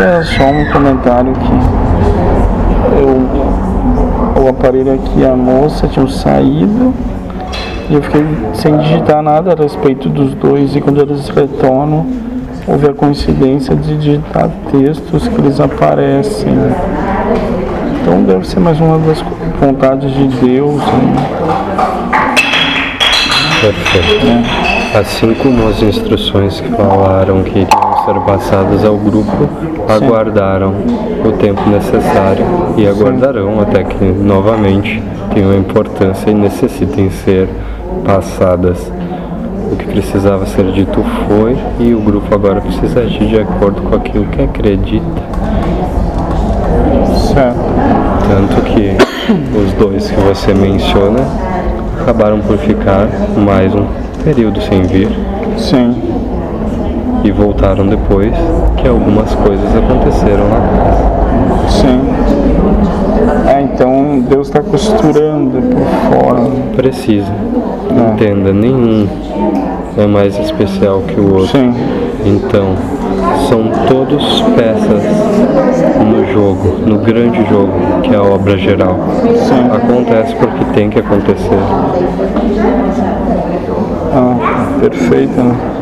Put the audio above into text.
é só um comentário que eu, o aparelho aqui, a moça tinha saído e eu fiquei sem digitar nada a respeito dos dois e quando eles retornam houve a coincidência de digitar textos que eles aparecem. Então deve ser mais uma das vontades de Deus. Né? Perfeito. É. Assim como as instruções que falaram que ser passadas ao grupo, aguardaram o tempo necessário e aguardarão até que novamente tenham importância e necessitem ser passadas. O que precisava ser dito foi e o grupo agora precisa agir de acordo com aquilo que acredita. Certo. Tanto que os dois que você menciona acabaram por ficar mais um período sem vir. Sim. Voltaram depois que algumas coisas aconteceram na casa. Sim. É, então Deus está costurando por fora. Precisa. É. Entenda, nenhum é mais especial que o outro. Sim. Então, são todos peças no jogo, no grande jogo, que é a obra geral. Sim. Acontece porque tem que acontecer. Ah, perfeito, né?